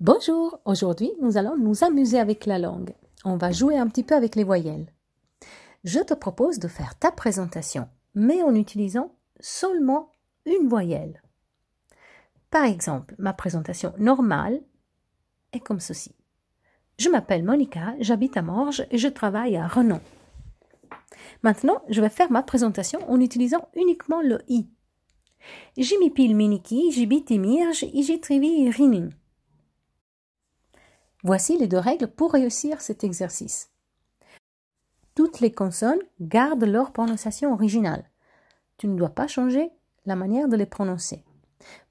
Bonjour, aujourd'hui nous allons nous amuser avec la langue. On va jouer un petit peu avec les voyelles. Je te propose de faire ta présentation, mais en utilisant seulement une voyelle. Par exemple, ma présentation normale est comme ceci. Je m'appelle Monica, j'habite à Morges et je travaille à Renon. Maintenant, je vais faire ma présentation en utilisant uniquement le i. J'imipile miniki, j'habite mirge, trivi rinin. Voici les deux règles pour réussir cet exercice. Toutes les consonnes gardent leur prononciation originale. Tu ne dois pas changer la manière de les prononcer.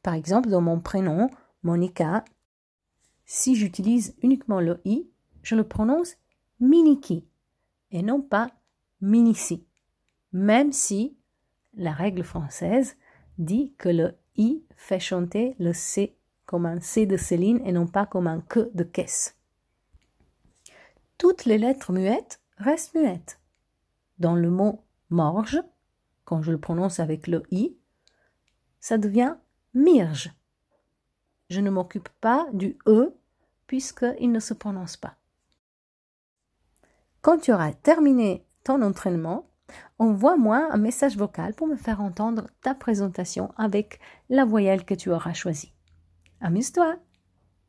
Par exemple, dans mon prénom, Monica, si j'utilise uniquement le i, je le prononce miniki et non pas minici, même si la règle française dit que le i fait chanter le c comme un C de Céline et non pas comme un que de caisse. Toutes les lettres muettes restent muettes. Dans le mot morge, quand je le prononce avec le i, ça devient mirge. Je ne m'occupe pas du e puisqu'il ne se prononce pas. Quand tu auras terminé ton entraînement, envoie-moi un message vocal pour me faire entendre ta présentation avec la voyelle que tu auras choisie. Amuse-toi